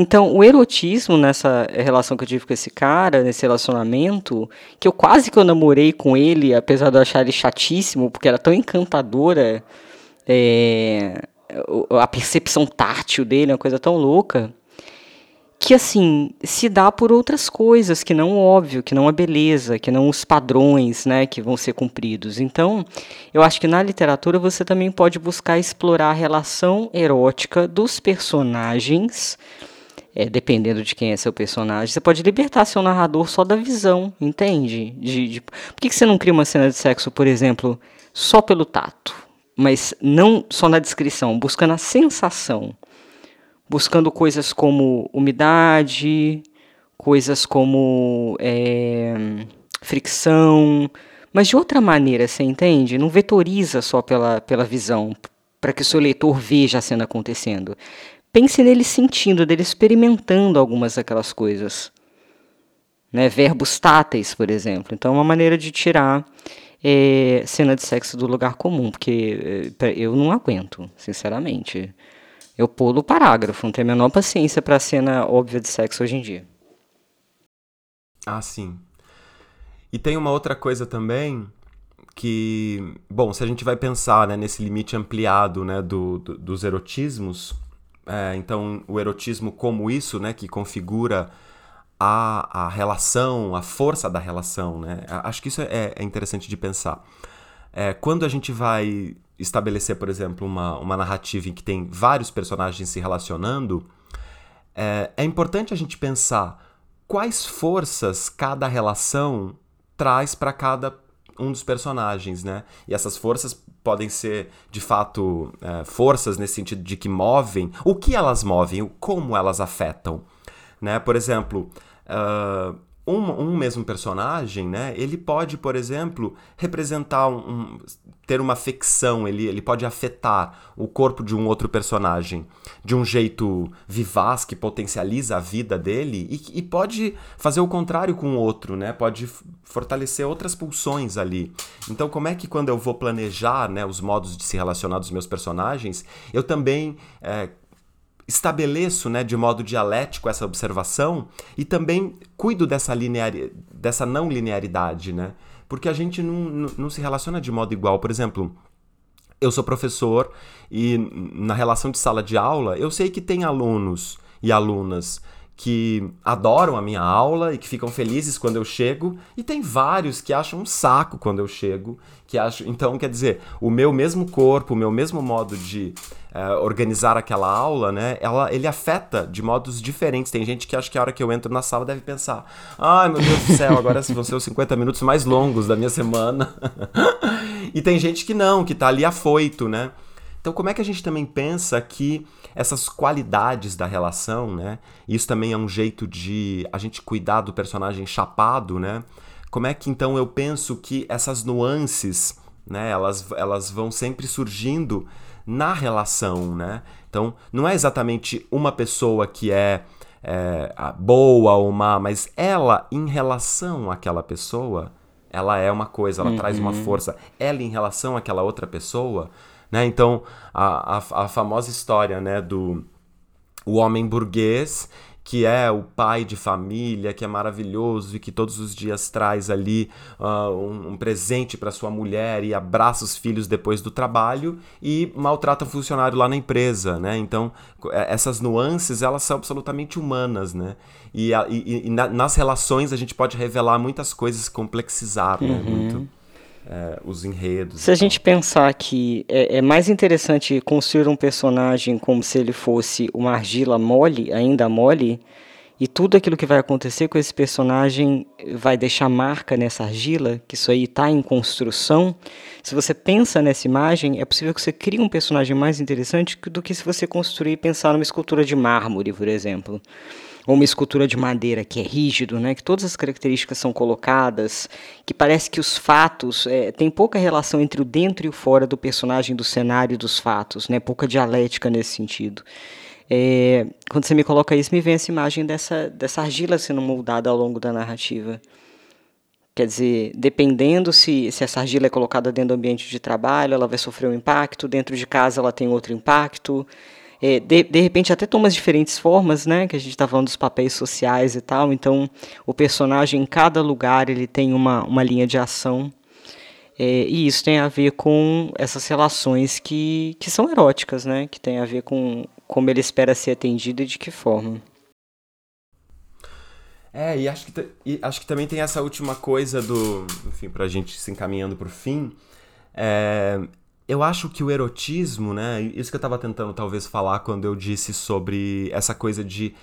então, o erotismo nessa relação que eu tive com esse cara, nesse relacionamento, que eu quase que eu namorei com ele, apesar de eu achar ele chatíssimo, porque era tão encantadora é, a percepção tátil dele, uma coisa tão louca, que assim, se dá por outras coisas, que não o óbvio, que não a beleza, que não os padrões, né, que vão ser cumpridos. Então, eu acho que na literatura você também pode buscar explorar a relação erótica dos personagens é, dependendo de quem é seu personagem, você pode libertar seu narrador só da visão, entende? De, de... Por que, que você não cria uma cena de sexo, por exemplo, só pelo tato? Mas não só na descrição, buscando a sensação. Buscando coisas como umidade, coisas como é, fricção, mas de outra maneira, você entende? Não vetoriza só pela, pela visão, para que o seu leitor veja a cena acontecendo pense nele sentindo, dele experimentando algumas daquelas coisas. Né? Verbos táteis, por exemplo. Então, é uma maneira de tirar é, cena de sexo do lugar comum, porque é, eu não aguento, sinceramente. Eu pulo o parágrafo, não tenho a menor paciência para cena óbvia de sexo hoje em dia. Ah, sim. E tem uma outra coisa também que, bom, se a gente vai pensar né, nesse limite ampliado né, do, do dos erotismos, é, então, o erotismo como isso, né, que configura a, a relação, a força da relação, né? Acho que isso é, é interessante de pensar. É, quando a gente vai estabelecer, por exemplo, uma, uma narrativa em que tem vários personagens se relacionando, é, é importante a gente pensar quais forças cada relação traz para cada um dos personagens, né? E essas forças podem ser, de fato, é, forças nesse sentido de que movem. O que elas movem? Como elas afetam? Né? Por exemplo, uh, um, um, mesmo personagem, né? Ele pode, por exemplo, representar um, um, ter uma afecção, ele, ele pode afetar o corpo de um outro personagem de um jeito vivaz que potencializa a vida dele e, e pode fazer o contrário com o outro, né? Pode fortalecer outras pulsões ali. Então, como é que quando eu vou planejar, né, os modos de se relacionar dos meus personagens, eu também é, estabeleço né, de modo dialético essa observação e também cuido dessa, linear, dessa não linearidade, né? Porque a gente não, não, se relaciona de modo igual. Por exemplo, eu sou professor e na relação de sala de aula, eu sei que tem alunos e alunas que adoram a minha aula e que ficam felizes quando eu chego, e tem vários que acham um saco quando eu chego, que acham, então quer dizer, o meu mesmo corpo, o meu mesmo modo de é, organizar aquela aula, né, ela, ele afeta de modos diferentes. Tem gente que acha que a hora que eu entro na sala deve pensar, ai meu Deus do céu, agora vão ser os 50 minutos mais longos da minha semana. e tem gente que não, que tá ali afoito, né? Então, como é que a gente também pensa que essas qualidades da relação, né? Isso também é um jeito de a gente cuidar do personagem chapado, né? Como é que então eu penso que essas nuances, né? Elas, elas vão sempre surgindo na relação, né? Então, não é exatamente uma pessoa que é, é boa ou má, mas ela em relação àquela pessoa, ela é uma coisa, ela uhum. traz uma uhum. força. Ela em relação àquela outra pessoa, né? Então, a, a, a famosa história né, do o homem burguês que é o pai de família, que é maravilhoso e que todos os dias traz ali uh, um, um, presente para sua mulher e abraça os filhos depois do trabalho e maltrata o funcionário lá na empresa, né? Então, é, essas nuances, elas são absolutamente humanas, né? E, e, e na, nas relações a gente pode revelar muitas coisas, complexizar, né? Uhum. Muito é, os enredos. Se a gente pensar que é, é, mais interessante construir um personagem como se ele fosse uma argila mole, ainda mole, e tudo aquilo que vai acontecer com esse personagem vai deixar marca nessa argila, que isso aí está em construção. Se você pensa nessa imagem, é possível que você crie um personagem mais interessante do que se você construir e pensar numa escultura de mármore, por exemplo ou uma escultura de madeira que é rígido, né, que todas as características são colocadas, que parece que os fatos é, tem pouca relação entre o dentro e o fora do personagem, do cenário e dos fatos, né, pouca dialética nesse sentido. É, quando você me coloca isso, me vem essa imagem dessa, dessa argila sendo moldada ao longo da narrativa. Quer dizer, dependendo se, se essa argila é colocada dentro do ambiente de trabalho, ela vai sofrer um impacto, dentro de casa ela tem outro impacto é, de, de repente até toma diferentes formas, né? Que a gente está falando dos papéis sociais e tal. Então, o personagem em cada lugar ele tem uma, uma linha de ação. É, e isso tem a ver com essas relações que, que são eróticas, né? Que tem a ver com como ele espera ser atendido e de que forma. É, e acho que, e acho que também tem essa última coisa do. Enfim, pra gente se encaminhando pro fim. É, eu acho que o erotismo, né? Isso que eu estava tentando talvez falar quando eu disse sobre essa coisa de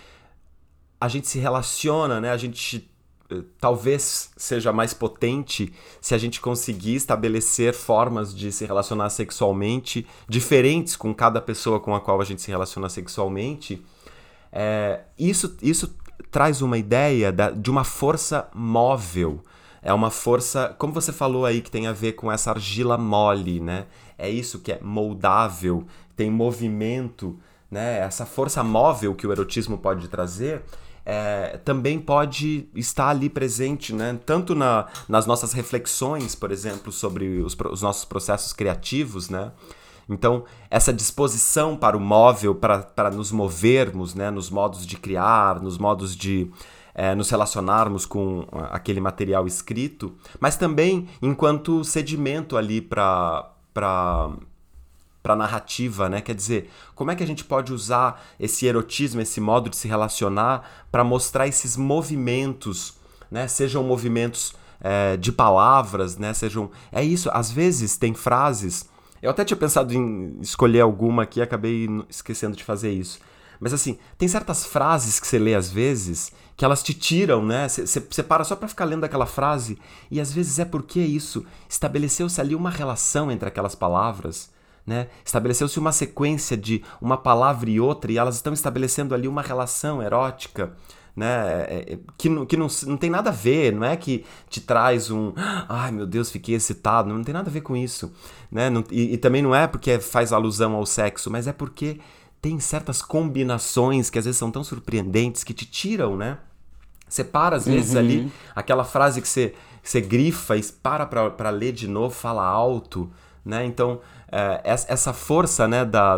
a gente se relaciona, né? A gente eh, talvez seja mais potente se a gente conseguir estabelecer formas de se relacionar sexualmente diferentes com cada pessoa com a qual a gente se relaciona sexualmente. É, isso, isso traz uma ideia da, de uma força móvel. É uma força, como você falou aí, que tem a ver com essa argila mole, né? É isso que é moldável, tem movimento, né? Essa força móvel que o erotismo pode trazer. É, também pode estar ali presente, né? tanto na, nas nossas reflexões, por exemplo, sobre os, os, nossos processos criativos, né? Então, essa disposição para o móvel, para, nos movermos, né? nos modos de criar, nos modos de é, nos relacionarmos com aquele material escrito, mas também enquanto sedimento ali para para para narrativa, né? Quer dizer, como é que a gente pode usar esse erotismo, esse modo de se relacionar para mostrar esses movimentos, né? Sejam movimentos é, de palavras, né? Sejam é isso. Às vezes tem frases. Eu até tinha pensado em escolher alguma aqui, acabei esquecendo de fazer isso. Mas assim, tem certas frases que você lê às vezes que elas te tiram, né? Você para só para ficar lendo aquela frase e às vezes é porque isso estabeleceu-se ali uma relação entre aquelas palavras, né? Estabeleceu-se uma sequência de uma palavra e outra e elas estão estabelecendo ali uma relação erótica, né? É, é, que, não, que não, não tem nada a ver, não é que te traz um ai meu Deus, fiquei excitado, não tem nada a ver com isso, né? Não, e, e também não é porque faz alusão ao sexo, mas é porque tem certas combinações que às vezes são tão surpreendentes que te tiram, né? Você para às vezes uhum. ali, aquela frase que você, você grifa e para para ler de novo, fala alto, né? Então, é, essa força né, da,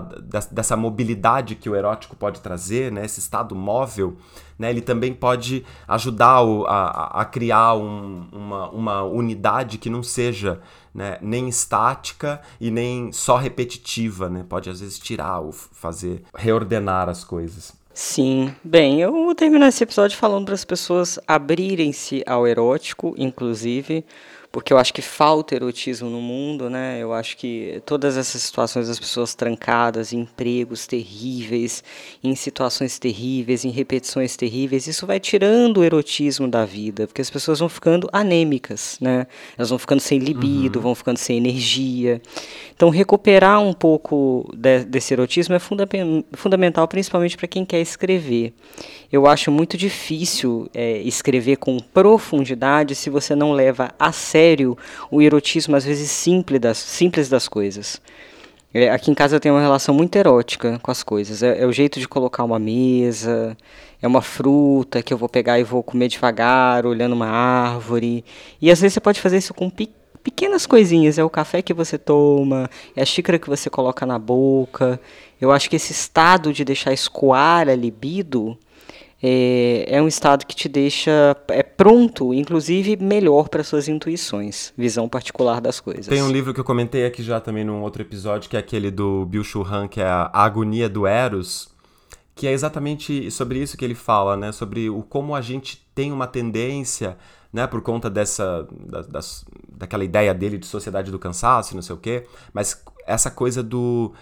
dessa mobilidade que o erótico pode trazer, né, esse estado móvel, né, ele também pode ajudar o, a, a criar um, uma, uma unidade que não seja né, nem estática e nem só repetitiva, né? Pode às vezes tirar ou fazer reordenar as coisas. Sim. Bem, eu vou terminar esse episódio falando para as pessoas abrirem-se ao erótico, inclusive, porque eu acho que falta erotismo no mundo, né? Eu acho que todas essas situações das pessoas trancadas, em empregos terríveis, em situações terríveis, em repetições terríveis, isso vai tirando o erotismo da vida, porque as pessoas vão ficando anêmicas, né? Elas vão ficando sem libido, uhum. vão ficando sem energia. Então, recuperar um pouco de, desse erotismo é funda fundamental, principalmente para quem quer escrever. Eu acho muito difícil é, escrever com profundidade se você não leva a sério o erotismo, às vezes, simples das, simples das coisas. É, aqui em casa eu tenho uma relação muito erótica com as coisas. É, é, o jeito de colocar uma mesa, é uma fruta que eu vou pegar e vou comer devagar, olhando uma árvore. E às vezes você pode fazer isso com pe pequenas coisinhas. É o café que você toma, é a xícara que você coloca na boca. Eu acho que esse estado de deixar escoar a libido é, é um estado que te deixa é pronto, inclusive melhor para suas intuições, visão particular das coisas. Tem um livro que eu comentei aqui já também num outro episódio, que é aquele do Bill Churran, que é a Agonia do Eros, que é exatamente sobre isso que ele fala, né? Sobre o como a gente tem uma tendência, né? Por conta dessa da, das, daquela ideia dele de sociedade do cansaço, não sei o quê, mas essa coisa do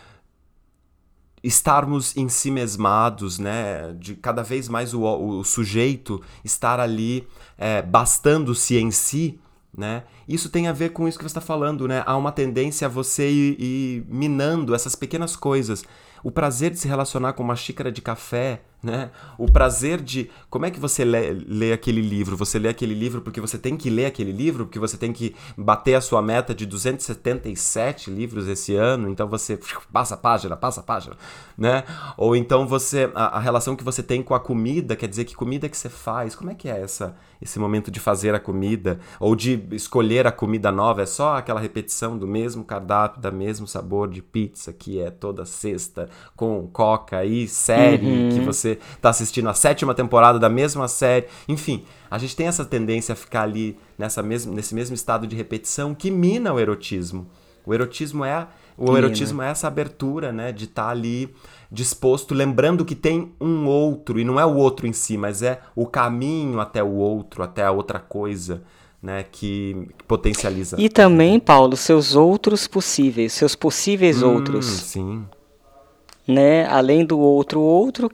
estarmos em si mesmados, né? De cada vez mais o, o sujeito estar ali é, bastando-se em si, né? Isso tem a ver com isso que você está falando, né? Há uma tendência a você ir, ir minando essas pequenas coisas. O prazer de se relacionar com uma xícara de café, né? O prazer de. Como é que você lê, lê, aquele livro? Você lê aquele livro porque você tem que ler aquele livro, porque você tem que bater a sua meta de 277 livros esse ano, então você passa a página, passa a página, né? Ou então você. A, a relação que você tem com a comida, quer dizer, que comida que você faz? Como é que é essa, esse momento de fazer a comida? Ou de escolher a comida nova? É só aquela repetição do mesmo cardápio, do mesmo sabor de pizza que é toda sexta, com coca e série uhum. que você tá assistindo a sétima temporada da mesma série. Enfim, a gente tem essa tendência a ficar ali nessa mesmo, nesse mesmo estado de repetição que mina o erotismo. O erotismo é o erotismo é essa abertura, né, de estar tá ali disposto, lembrando que tem um outro e não é o outro em si, mas é o caminho até o outro, até a outra coisa. Né, que potencializa. E também, Paulo, seus outros possíveis, seus possíveis hum, outros. Sim. Né? Além do outro outro,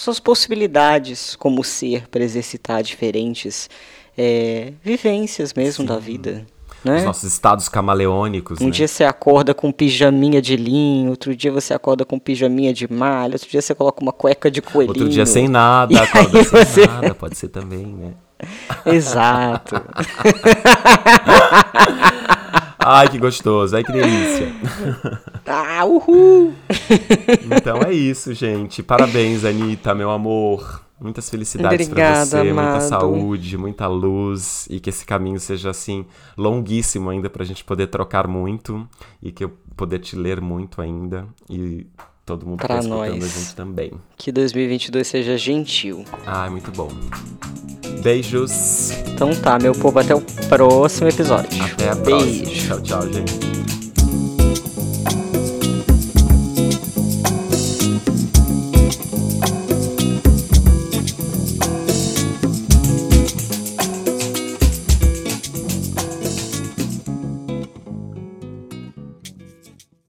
suas possibilidades como ser para exercitar diferentes é, vivências mesmo Sim. da vida. Né? Os nossos estados camaleônicos. Um né? dia você acorda com pijaminha de linho, outro dia você acorda com pijaminha de malha, outro dia você coloca uma cueca de coelhinho. Outro dia sem nada, acorda sem você... nada, pode ser também, né? Exato. Ai, que gostoso. Ai, que delícia. Ah, uhul! Então é isso, gente. Parabéns, Anitta, meu amor. Muitas felicidades para você, amado. muita saúde, muita luz e que esse caminho seja assim longuíssimo ainda para a gente poder trocar muito e que eu poder te ler muito ainda e todo mundo para tá nós. a gente também. Que 2022 seja gentil. Ah, muito bom. Beijos. Então tá, meu povo, até o próximo episódio. Até a próxima. Beijo. Tchau, tchau, gente.